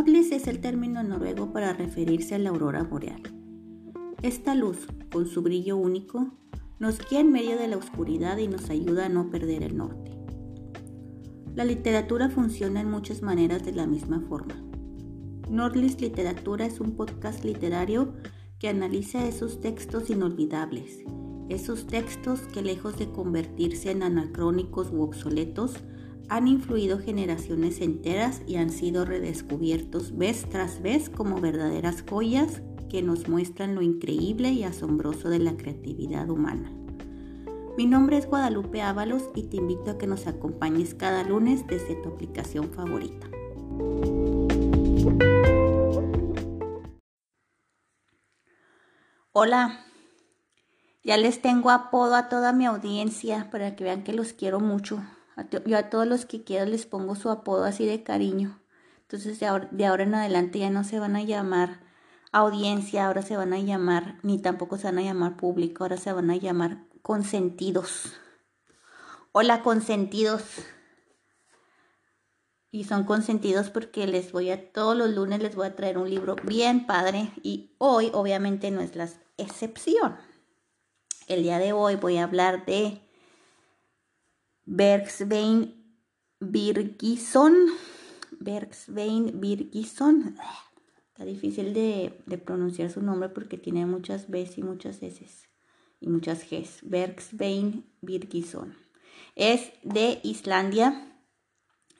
Nordlis es el término noruego para referirse a la aurora boreal. Esta luz, con su brillo único, nos guía en medio de la oscuridad y nos ayuda a no perder el norte. La literatura funciona en muchas maneras de la misma forma. Nordlis Literatura es un podcast literario que analiza esos textos inolvidables, esos textos que lejos de convertirse en anacrónicos u obsoletos, han influido generaciones enteras y han sido redescubiertos vez tras vez como verdaderas joyas que nos muestran lo increíble y asombroso de la creatividad humana. Mi nombre es Guadalupe Ábalos y te invito a que nos acompañes cada lunes desde tu aplicación favorita. Hola, ya les tengo apodo a toda mi audiencia para que vean que los quiero mucho. Yo a todos los que quiero les pongo su apodo así de cariño. Entonces de ahora, en adelante ya no se van a llamar audiencia, ahora se van a llamar, ni tampoco se van a llamar público, ahora se van a llamar consentidos. Hola consentidos. Y son consentidos porque les voy a, todos los lunes les voy a traer un libro bien padre y hoy obviamente no es la excepción. El día de hoy voy a hablar de Bergsvein Birgisson. Bergsvein Birgisson. Está difícil de, pronunciar su nombre porque tiene muchas B's y muchas S y muchas G's. Bergsvein Birgisson. Es de Islandia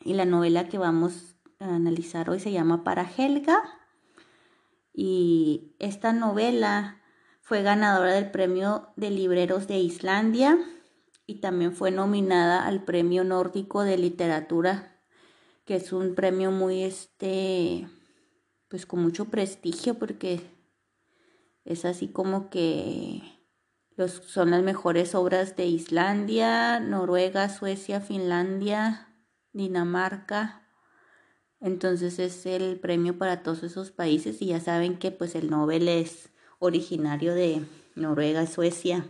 y la novela que vamos a analizar hoy se llama Para Helga. Y esta novela fue ganadora del premio de libreros de Islandia y también fue nominada al Premio Nórdico de Literatura, que es un premio muy este pues con mucho prestigio porque es así como que los, son las mejores obras de Islandia, Noruega, Suecia, Finlandia, Dinamarca. Entonces es el premio para todos esos países y ya saben que pues el Nobel es originario de Noruega, Suecia.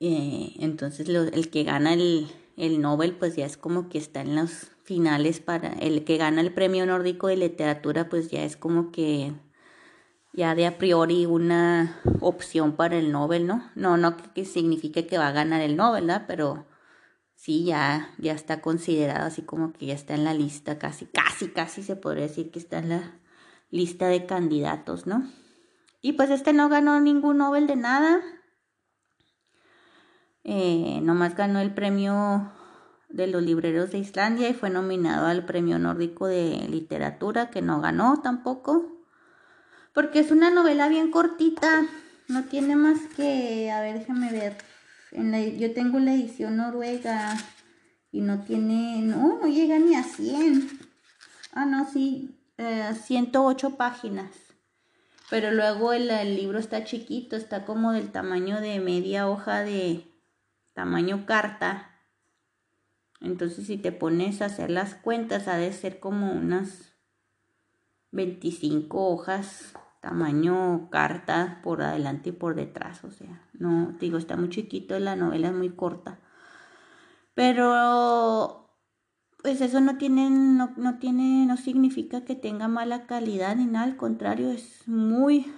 Eh, entonces el que gana el, el Nobel pues ya es como que está en los finales para el que gana el premio nórdico de literatura pues ya es como que ya de a priori una opción para el Nobel, ¿no? No, no que, signifique que va a ganar el Nobel, ¿verdad? Pero sí ya, ya está considerado así como que ya está en la lista, casi, casi, casi se podría decir que está en la lista de candidatos, ¿no? Y pues este no ganó ningún Nobel de nada, eh, nomás ganó el premio de los libreros de Islandia y fue nominado al premio nórdico de literatura que no ganó tampoco. Porque es una novela bien cortita, no tiene más que, a ver, déjame ver. Yo tengo la edición noruega y no tiene, no, no llega ni a 100. Ah, no, sí, 108 eh, páginas. Pero luego el libro está chiquito, está como del tamaño de media hoja de, tamaño carta. Entonces si te pones a hacer las cuentas ha de ser como unas 25 hojas tamaño carta por adelante y por detrás. O sea, no, digo, está muy chiquito, la novela es muy corta. Pero pues eso no tiene, no, no tiene, no significa que tenga mala calidad ni nada, al contrario, es muy,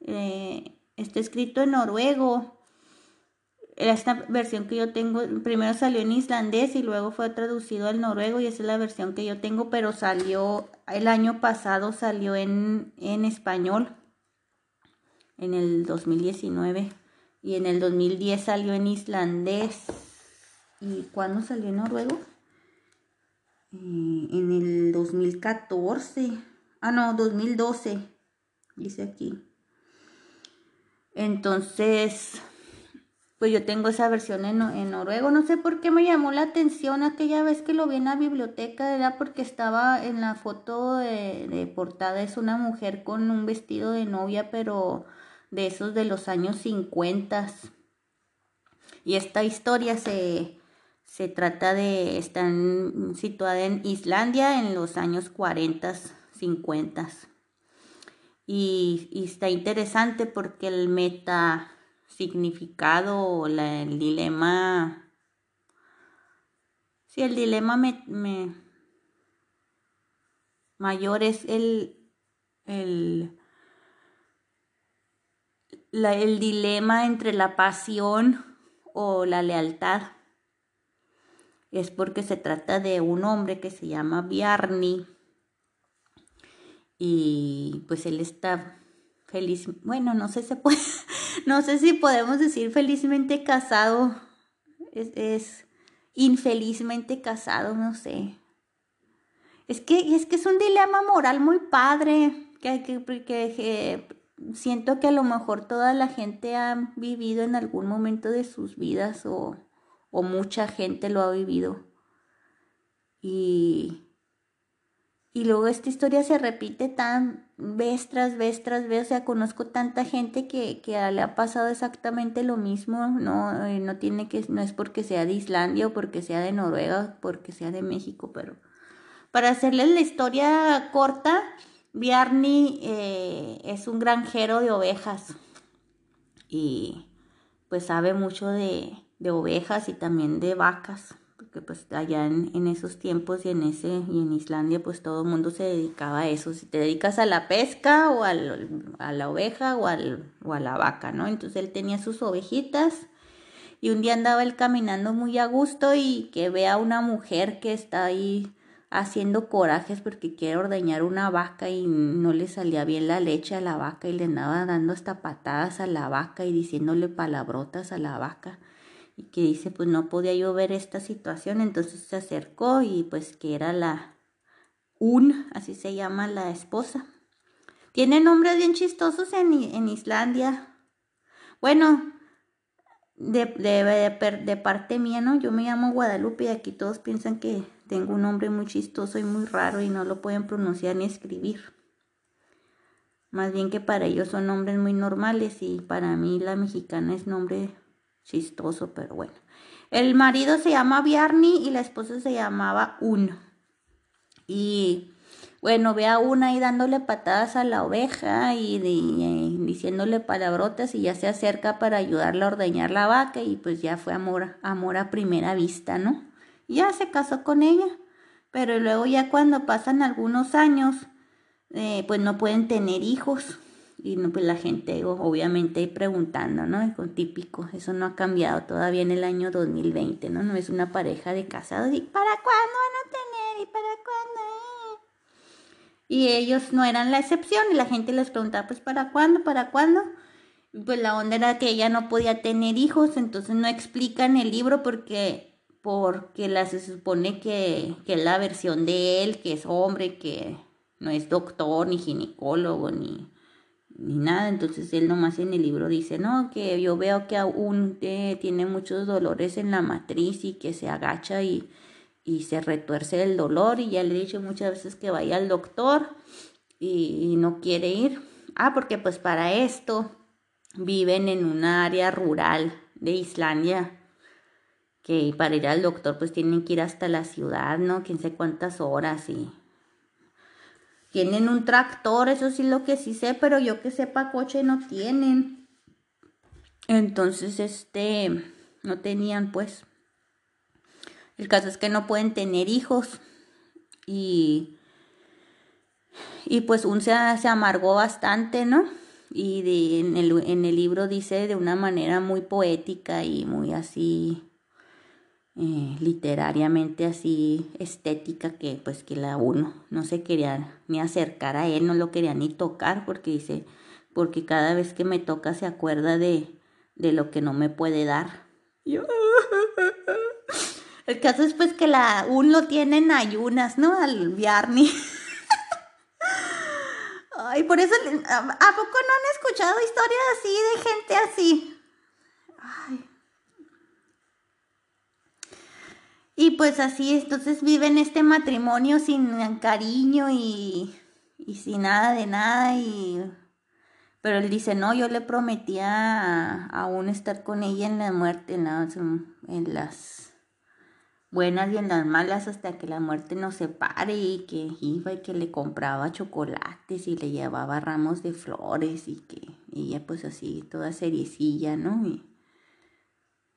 eh, está escrito en noruego esta versión que yo tengo, primero salió en islandés y luego fue traducido al noruego y esa es la versión que yo tengo, pero salió el año pasado, salió en, en español, en el 2019 y en el 2010 salió en islandés. ¿Y cuándo salió en noruego? Eh, en el 2014. Ah, no, 2012. Dice aquí. Entonces, pues yo tengo esa versión en, en, noruego. No sé por qué me llamó la atención aquella vez que lo vi en la biblioteca, era porque estaba en la foto de, de, portada, es una mujer con un vestido de novia, pero de esos de los años 50. Y esta historia se, se trata de, está situada en Islandia en los años 40, 50. Y, y está interesante porque el meta significado o el dilema. Sí, el dilema me, me, mayor es el, el, el dilema entre la pasión o la lealtad. Es porque se trata de un hombre que se llama Bjarni y pues él está feliz, bueno, no sé, se puede, no sé si podemos decir felizmente casado, es, es infelizmente casado, no sé. Es que, es que es un dilema moral muy padre, que, que, siento que a lo mejor toda la gente ha vivido en algún momento de sus vidas o, o mucha gente lo ha vivido. Y, y luego esta historia se repite tan vez tras vez tras vez. O sea, conozco tanta gente que, que le ha pasado exactamente lo mismo. No, eh, no tiene que, no es porque sea de Islandia o porque sea de Noruega, porque sea de México, pero para hacerles la historia corta, Bjarni eh, es un granjero de ovejas y pues sabe mucho de, de ovejas y también de vacas pues allá en, esos tiempos y en ese y en Islandia pues todo el mundo se dedicaba a eso, si te dedicas a la pesca o al, a la oveja o, al, o a la vaca, ¿no? Entonces él tenía sus ovejitas y un día andaba él caminando muy a gusto y que ve a una mujer que está ahí haciendo corajes porque quiere ordeñar una vaca y no le salía bien la leche a la vaca y le andaba dando hasta patadas a la vaca y diciéndole palabrotas a la vaca y que dice pues no podía yo ver esta situación, entonces se acercó y pues que era la Un, así se llama la esposa. Tiene nombres bien chistosos en, en Islandia. Bueno, de, de, de, parte mía, ¿no? Yo me llamo Guadalupe y aquí todos piensan que tengo un nombre muy chistoso y muy raro y no lo pueden pronunciar ni escribir. Más bien que para ellos son nombres muy normales y para mí la mexicana es nombre chistoso, pero bueno. El marido se llama Bjarni y la esposa se llamaba Un. Y bueno, ve a una ahí dándole patadas a la oveja y, diciéndole palabrotas y ya se acerca para ayudarla a ordeñar la vaca y pues ya fue amor, amor a primera vista, ¿no? Ya se casó con ella, pero luego ya cuando pasan algunos años, eh, pues no pueden tener hijos y no, pues la gente obviamente preguntando, ¿no? Con típico, eso no ha cambiado todavía en el año 2020, ¿no? No es una pareja de casados y ¿para cuándo van a tener? ¿Y para cuándo? Y ellos no eran la excepción y la gente les preguntaba, pues ¿para cuándo? ¿Para cuándo? pues la onda era que ella no podía tener hijos, entonces no explican el libro porque porque la, se supone que, que es la versión de él, que es hombre, que no es doctor, ni ginecólogo, ni, ni nada. Entonces él nomás en el libro dice, no, que yo veo que aún tiene muchos dolores en la matriz y que se agacha y, y se retuerce el dolor y ya le he dicho muchas veces que vaya al doctor y, no quiere ir. Ah, porque pues para esto viven en un área rural de Islandia que para ir al doctor pues tienen que ir hasta la ciudad, ¿no? Quién sé cuántas horas y tienen un tractor, eso sí lo que sí sé, pero yo que sepa coche no tienen. Entonces, este, no tenían pues. El caso es que no pueden tener hijos. Y, y pues un se, se amargó bastante, ¿no? Y de, en, el, en el libro dice de una manera muy poética y muy así eh, literariamente así estética que pues que la uno no se quería ni acercar a él, no lo quería ni tocar porque dice, porque cada vez que me toca se acuerda de, de lo que no me puede dar. El caso es pues que la uno lo tiene en ayunas, ¿no? Al viernes. Ay, por eso, ¿a poco no han escuchado historias así de gente así? Ay. Y pues así, entonces viven este matrimonio sin cariño y, y sin nada de nada. Y... Pero él dice, no, yo le prometía aún estar con ella en la muerte, en las, en las buenas y en las malas hasta que la muerte nos separe y que iba y que le compraba chocolates y le llevaba ramos de flores y que ella pues así toda seriecilla, ¿no? Y,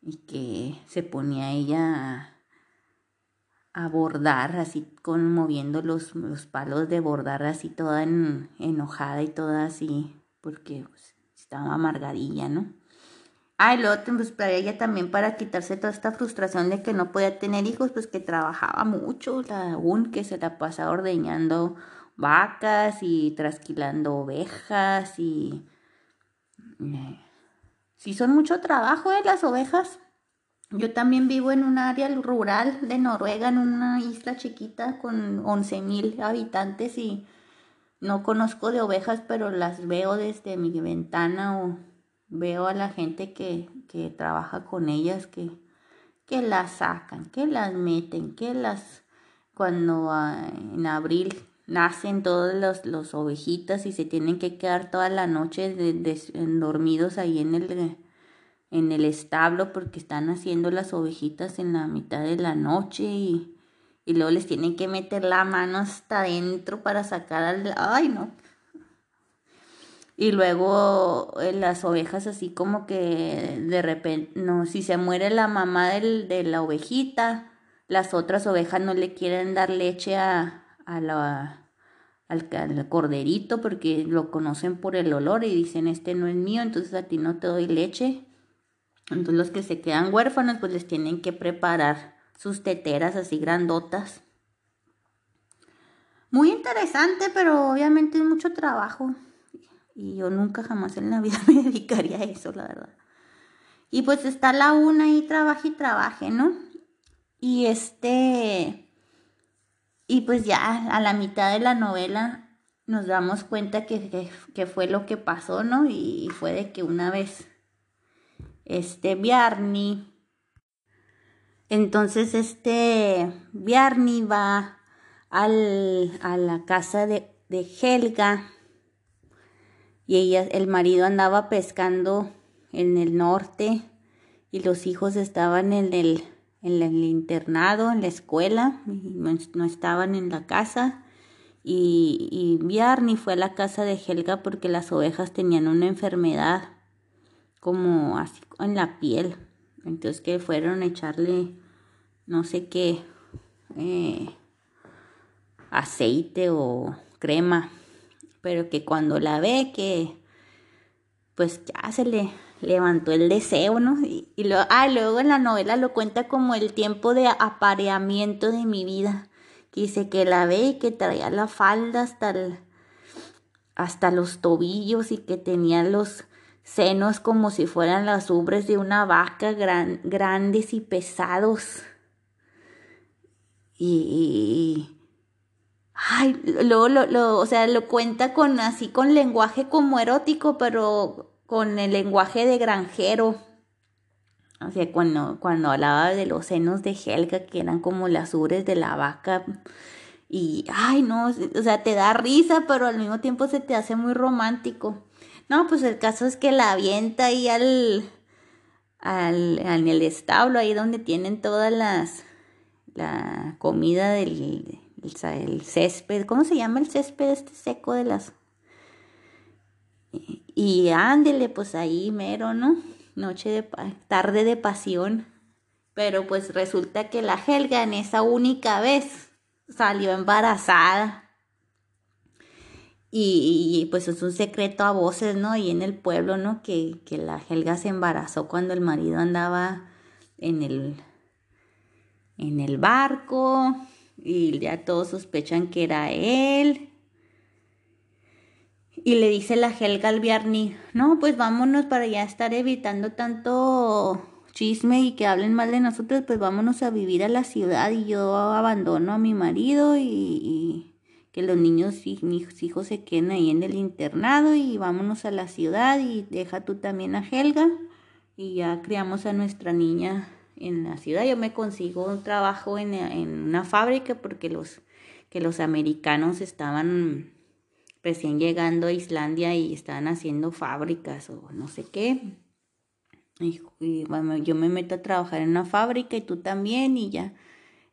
y que se ponía ella a bordar, así con moviendo los, los palos de bordar, así toda enojada y toda así, porque pues, estaba amargadilla, ¿no? Ah, y luego, pues para ella también, para quitarse toda esta frustración de que no podía tener hijos, pues que trabajaba mucho, la un que se la pasaba ordeñando vacas y trasquilando ovejas y... Eh, sí, son mucho trabajo, ¿eh? Las ovejas. Yo también vivo en un área rural de Noruega, en una isla chiquita con 11.000 habitantes y no conozco de ovejas, pero las veo desde mi ventana o veo a la gente que, trabaja con ellas, que, que las sacan, que las meten, que las... Cuando ah, en abril nacen todos los, los, ovejitas y se tienen que quedar toda la noche dormidos ahí en el en el establo porque están haciendo las ovejitas en la mitad de la noche y, y luego les tienen que meter la mano hasta adentro para sacar al... ¡Ay, no! Y luego eh, las ovejas así como que de repente, no, si se muere la mamá del, de la ovejita, las otras ovejas no le quieren dar leche a, a la, al, al, corderito porque lo conocen por el olor y dicen este no es mío, entonces a ti no te doy leche. Entonces los que se quedan huérfanos pues les tienen que preparar sus teteras así grandotas. Muy interesante, pero obviamente es mucho trabajo. Y yo nunca jamás en la vida me dedicaría a eso, la verdad. Y pues está la una y trabaje y trabaje, ¿no? Y este... Y pues ya a la mitad de la novela nos damos cuenta que, que fue lo que pasó, ¿no? Y fue de que una vez este Bjarni. Entonces este Bjarni va al, a la casa de, de Helga y ella, el marido andaba pescando en el norte y los hijos estaban en el, en el internado, en la escuela, no, no estaban en la casa. Y, y Bjarni fue a la casa de Helga porque las ovejas tenían una enfermedad como así en la piel. Entonces que fueron a echarle no sé qué eh, aceite o crema. Pero que cuando la ve que pues ya se le levantó el deseo, ¿no? Y, lo, ah, luego en la novela lo cuenta como el tiempo de apareamiento de mi vida. Dice que la ve y que traía la falda hasta, hasta los tobillos y que tenía los senos como si fueran las ubres de una vaca grandes y pesados. Y, ay, luego lo, lo, o sea, lo cuenta con así con lenguaje como erótico, pero con el lenguaje de granjero. O sea, cuando, cuando hablaba de los senos de Helga, que eran como las ubres de la vaca. Y, ay, no, o sea, te da risa, pero al mismo tiempo se te hace muy romántico. No, pues el caso es que la avienta ahí al, al, en el establo, ahí donde tienen todas las, la comida del el, césped, ¿cómo se llama el césped este seco de las? Y, ándele, pues ahí mero, ¿no? Noche de, tarde de pasión. Pero pues resulta que la Helga en esa única vez salió embarazada. Y, pues es un secreto a voces, ¿no? Y en el pueblo, ¿no? Que, que la Helga se embarazó cuando el marido andaba en el, en el barco y ya todos sospechan que era él. Y le dice la Helga al Bjarni, no, pues vámonos para ya estar evitando tanto chisme y que hablen mal de nosotros, pues vámonos a vivir a la ciudad y yo abandono a mi marido y que los niños y mis hijos se queden ahí en el internado y vámonos a la ciudad y deja tú también a Helga y ya criamos a nuestra niña en la ciudad. Yo me consigo un trabajo en, en una fábrica porque los, que los americanos estaban recién llegando a Islandia y estaban haciendo fábricas o no sé qué. Y, bueno, yo me meto a trabajar en una fábrica y tú también y ya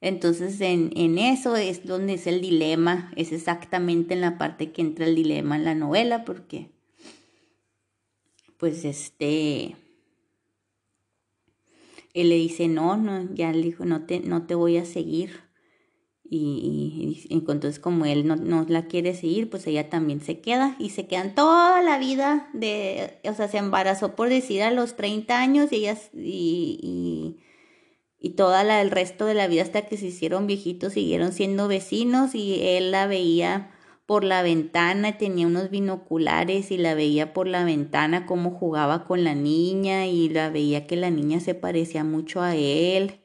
entonces en, en, eso es donde es el dilema, es exactamente en la parte que entra el dilema en la novela, porque pues este, él le dice, no, no, ya le dijo, no te, no te voy a seguir, Y, entonces como él no, no, la quiere seguir, pues ella también se queda y se quedan toda la vida de, o sea, se embarazó por decir a los 30 años y ellas y, y, toda la, el resto de la vida hasta que se hicieron viejitos siguieron siendo vecinos y él la veía por la ventana, tenía unos binoculares y la veía por la ventana cómo jugaba con la niña y la veía que la niña se parecía mucho a él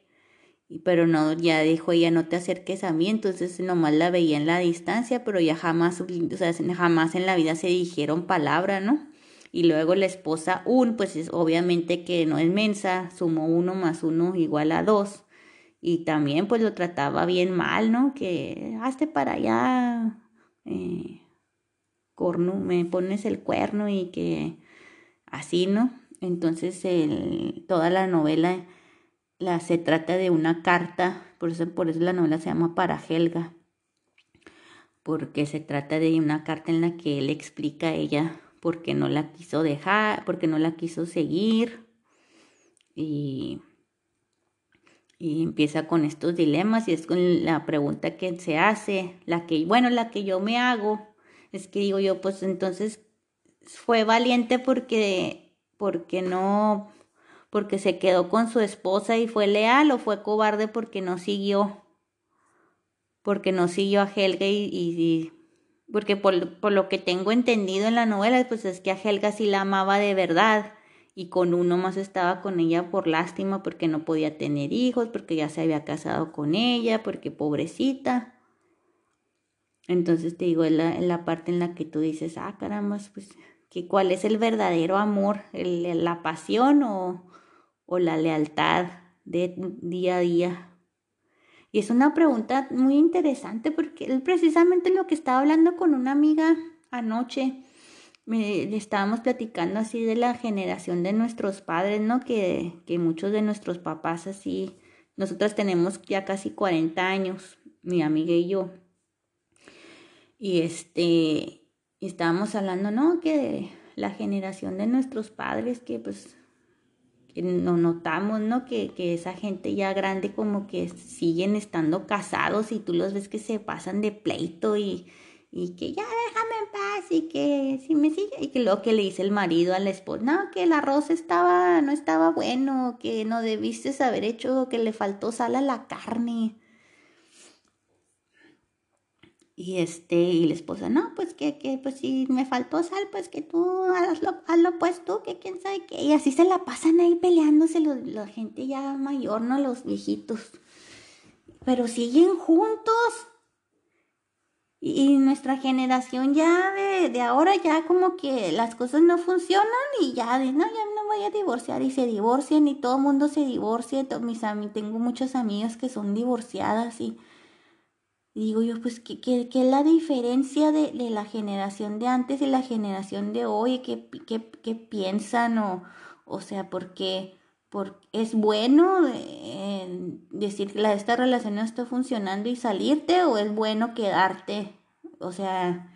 pero no, ya dijo ella, no te acerques a mí, entonces nomás la veía en la distancia, pero ya jamás, o sea, jamás en la vida se dijeron palabra, ¿no? Y luego la esposa, un, pues es obviamente que no es mensa, sumó uno más uno igual a dos. Y también pues lo trataba bien mal, ¿no? Que hazte para allá, eh, corno, me pones el cuerno y que así, ¿no? Entonces el, toda la novela la, se trata de una carta, por eso, por eso la novela se llama Para Helga, porque se trata de una carta en la que él explica a ella por qué no la quiso dejar, porque no la quiso seguir. Y, y empieza con estos dilemas y es con la pregunta que se hace, la que, bueno, la que yo me hago, es que digo yo, pues entonces fue valiente porque, porque no porque se quedó con su esposa y fue leal o fue cobarde porque no siguió, porque no siguió a Helga y, porque por, por, lo que tengo entendido en la novela, pues es que a Helga sí la amaba de verdad y con uno más estaba con ella por lástima porque no podía tener hijos, porque ya se había casado con ella, porque pobrecita. Entonces te digo, en la, la parte en la que tú dices, ah, caramba, pues, que ¿cuál es el verdadero amor? ¿El, ¿La pasión o, o la lealtad de día a día? Y es una pregunta muy interesante porque precisamente lo que estaba hablando con una amiga anoche, me, estábamos platicando así de la generación de nuestros padres, ¿no? Que, muchos de nuestros papás así, nosotras tenemos ya casi 40 años, mi amiga y yo. Y este, estábamos hablando, ¿no? Que la generación de nuestros padres, que pues no notamos, ¿no? Que, que, esa gente ya grande como que siguen estando casados y tú los ves que se pasan de pleito y, y que ya déjame en paz y que si me sigue y que luego que le dice el marido a la esposa, no, que el arroz estaba, no estaba bueno, que no debiste haber hecho, que le faltó sal a la carne. Y este, y la esposa, no, pues que, que, pues si me faltó sal, pues que tú hazlo, hazlo pues tú, que quién sabe qué. Y así se la pasan ahí peleándose la gente ya mayor, ¿no? Los viejitos. Pero siguen juntos. Y, nuestra generación ya de, de, ahora ya como que las cosas no funcionan y ya no, ya no voy a divorciar y se divorcian y todo el mundo se divorcia. Mis, tengo muchas amigas que son divorciadas y digo yo, pues, ¿qué, qué, qué es la diferencia de, de, la generación de antes y la generación de hoy? ¿Qué, qué, qué piensan? O, o sea, ¿por qué? ¿Es bueno eh, decir que esta relación no está funcionando y salirte o es bueno quedarte? O sea,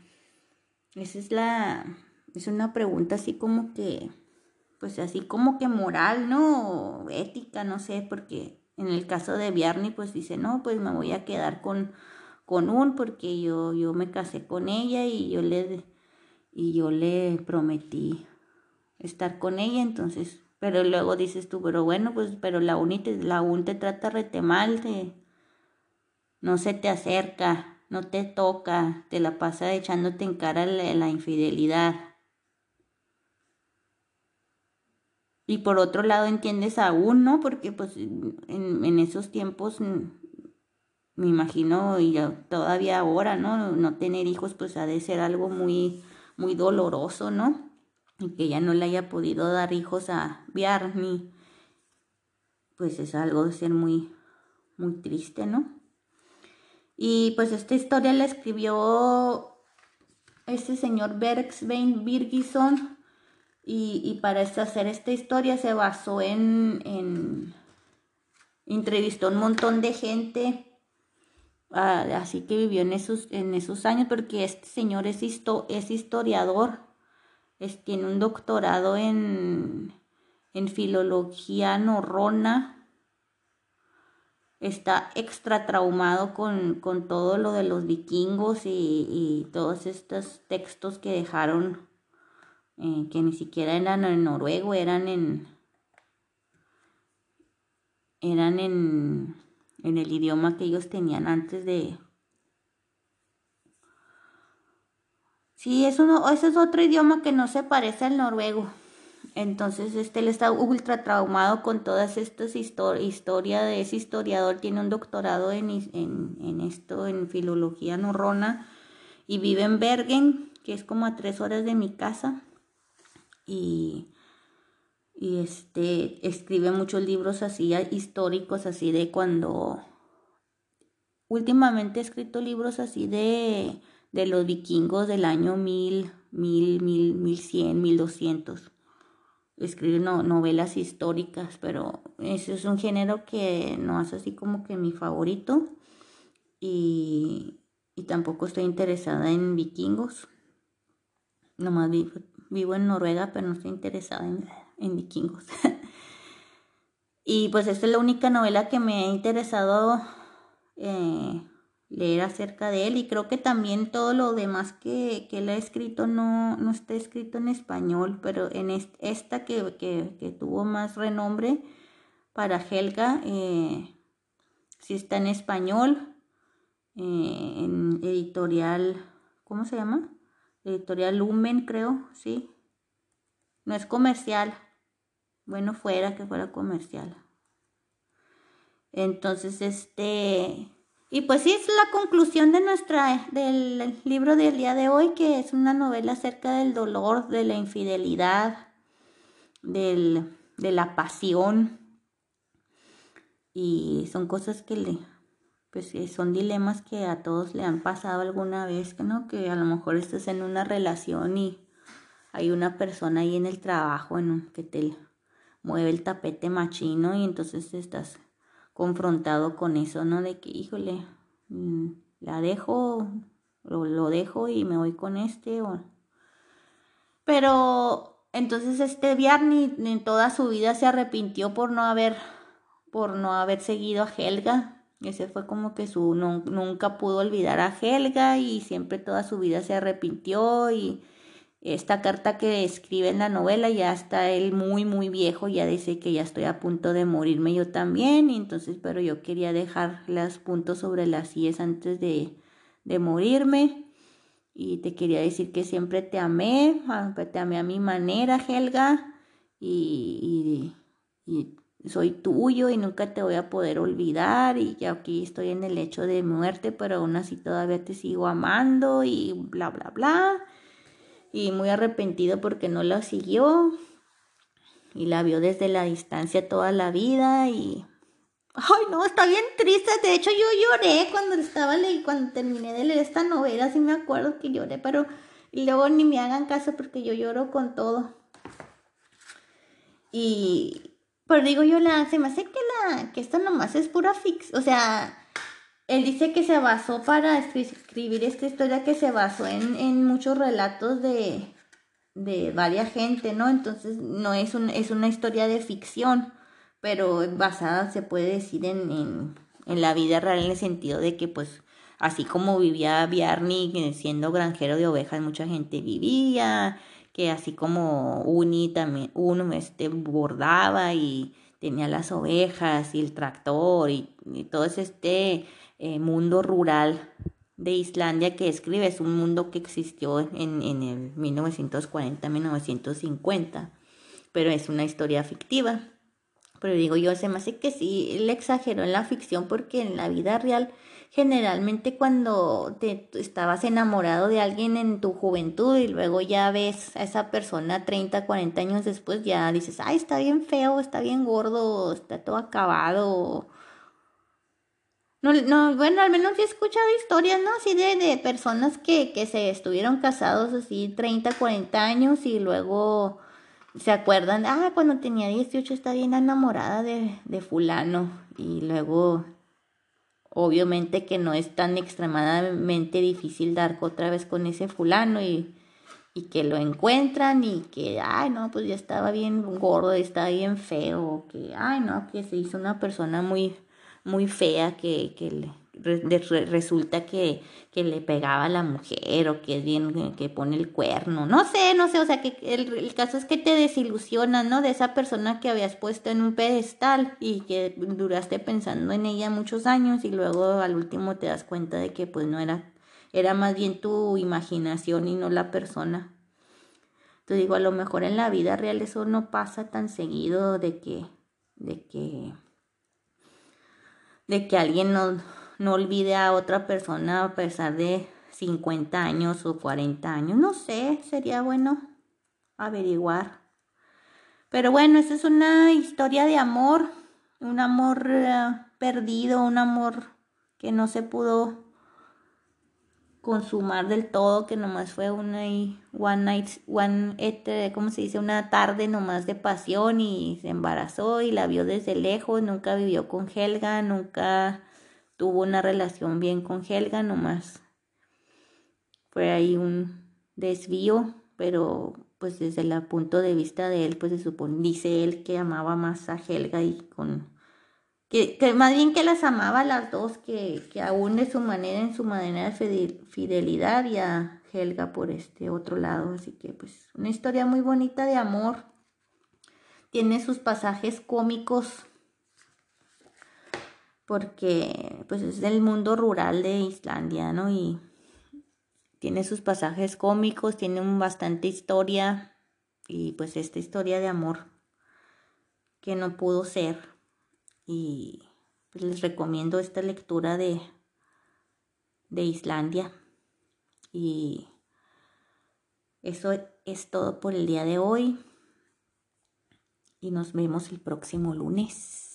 esa es la... Es una pregunta así como que, pues así como que moral, ¿no? O ética, no sé, porque en el caso de Bjarni, pues dice, no, pues me voy a quedar con con un porque yo, yo me casé con ella y yo le y yo le prometí estar con ella, entonces, pero luego dices tú, pero bueno, pues, pero la un te, la un te trata rete mal, te, no se te acerca, no te toca, te la pasa echándote en cara la, infidelidad. Y por otro lado entiendes aún, ¿no? Porque pues en, en esos tiempos me imagino, y todavía ahora, ¿no? No tener hijos, pues ha de ser algo muy, muy doloroso, ¿no? Y que ya no le haya podido dar hijos a Bjarni, pues es algo de ser muy, muy triste, ¿no? Y pues esta historia la escribió este señor Bergsvein Birgisson y, para hacer esta historia se basó en, en entrevistó a un montón de gente así que vivió en esos, en esos años, porque este señor es, es historiador, es, tiene un doctorado en, en filología norrona. Está extra traumado con, todo lo de los vikingos y, todos estos textos que dejaron, eh, que ni siquiera eran en noruego, eran en, eran en, en el idioma que ellos tenían antes de... Sí, es uno, ese es otro idioma que no se parece al noruego. Entonces, este, él está ultra traumado con todas estas historias, historia de ese historiador, tiene un doctorado en, en, esto, en filología norrona, y vive en Bergen, que es como a tres horas de mi casa, y, y este, escribe muchos libros así históricos, así de cuando, últimamente he escrito libros así de, de los vikingos del año mil, mil, mil, mil cien, mil doscientos escribe novelas históricas, pero ese es un género que no es así como que mi favorito y, y tampoco estoy interesada en vikingos. Nomás vivo, vivo en Noruega, pero no estoy interesada en, en vikingos. y pues esta es la única novela que me ha interesado eh, leer acerca de él y creo que también todo lo demás que, que él ha escrito no, no está escrito en español, pero en esta que, que, tuvo más renombre para Helga, eh, sí está en español, eh, en editorial, ¿cómo se llama? Editorial Lumen, creo, sí. No es comercial. Bueno, fuera que fuera comercial. Entonces, este, y pues sí, es la conclusión de nuestra, del libro del día de hoy, que es una novela acerca del dolor, de la infidelidad, del, de la pasión. Y son cosas que le, pues son dilemas que a todos le han pasado alguna vez, ¿no? Que a lo mejor estás en una relación y hay una persona ahí en el trabajo en que te mueve el tapete machino y entonces estás confrontado con eso, ¿no? De que, híjole, mm, la dejo, lo, lo dejo y me voy con este. O... Pero entonces este Bjarni en toda su vida se arrepintió por no haber, por no haber seguido a Helga. Ese fue como que su, nunca pudo olvidar a Helga y siempre toda su vida se arrepintió y esta carta que escribe en la novela ya está él muy muy viejo, ya dice que ya estoy a punto de morirme yo también, y entonces pero yo quería dejar los puntos sobre las IES antes de, de morirme. Y te quería decir que siempre te amé, te amé a mi manera, Helga, y, y, y soy tuyo y nunca te voy a poder olvidar y ya aquí estoy en el hecho de muerte, pero aún así todavía te sigo amando y bla, bla, bla y muy arrepentido porque no la siguió y la vio desde la distancia toda la vida y ay no está bien triste. De hecho yo lloré cuando estaba leyendo cuando terminé de leer esta novela sí me acuerdo que lloré pero luego ni me hagan caso porque yo lloro con todo. Y pero digo yo la se me hace que la que esta nomás es pura fix o sea él dice que se basó para escribir esta historia que se basó en, muchos relatos de, de varias gente, ¿no? Entonces no es, un, es una historia de ficción, pero basada se puede decir en, en, en la vida real en el sentido de que pues así como vivía Bjarni siendo granjero de ovejas, mucha gente vivía, que así como Uni también, uno este, bordaba y tenía las ovejas y el tractor y, y todo este eh, mundo rural de Islandia que escribe es un mundo que existió en, en el 1940-1950, pero es una historia fictiva. Pero digo yo, se me hace que sí, le exageró en la ficción porque en la vida real generalmente cuando te estabas enamorado de alguien en tu juventud y luego ya ves a esa persona 30, 40 años después, ya dices, ay, está bien feo, está bien gordo, está todo acabado, no, no, bueno, al menos he escuchado historias, ¿no? Así de, de personas que, que se estuvieron casados así 30, 40 años y luego se acuerdan, ah, cuando tenía 18 estaba bien enamorada de, de fulano y luego obviamente que no es tan extremadamente difícil dar otra vez con ese fulano y, y que lo encuentran y que, ay, no, pues ya estaba bien gordo, estaba bien feo, que, ay, no, que se hizo una persona muy muy fea que, que resulta que, que, le pegaba a la mujer o que es bien que pone el cuerno. No sé, no sé, o sea que el, caso es que te desilusionas, ¿no? De esa persona que habías puesto en un pedestal y que duraste pensando en ella muchos años y luego al último te das cuenta de que pues no era, era más bien tu imaginación y no la persona. Entonces digo, a lo mejor en la vida real eso no pasa tan seguido de que, de que, de que alguien no, no olvide a otra persona a pesar de 50 años o 40 años. No sé, sería bueno averiguar. Pero bueno, esa es una historia de amor, un amor eh, perdido, un amor que no se pudo consumar del todo, que nomás fue una one night, one, este, ¿cómo se dice? Una tarde nomás de pasión y se embarazó y la vio desde lejos, nunca vivió con Helga, nunca tuvo una relación bien con Helga, nomás fue ahí un desvío, pero pues desde el punto de vista de él, pues se supone, dice él que amaba más a Helga y con que, más bien que las amaba las dos, que, que aún de su manera, en su manera de fidelidad y a Helga por este otro lado. Así que pues una historia muy bonita de amor. Tiene sus pasajes cómicos porque pues es del mundo rural de Islandia, ¿no? Y tiene sus pasajes cómicos, tiene un bastante historia y pues esta historia de amor que no pudo ser y pues, les recomiendo esta lectura de, de Islandia. Y eso es todo por el día de hoy. Y nos vemos el próximo lunes.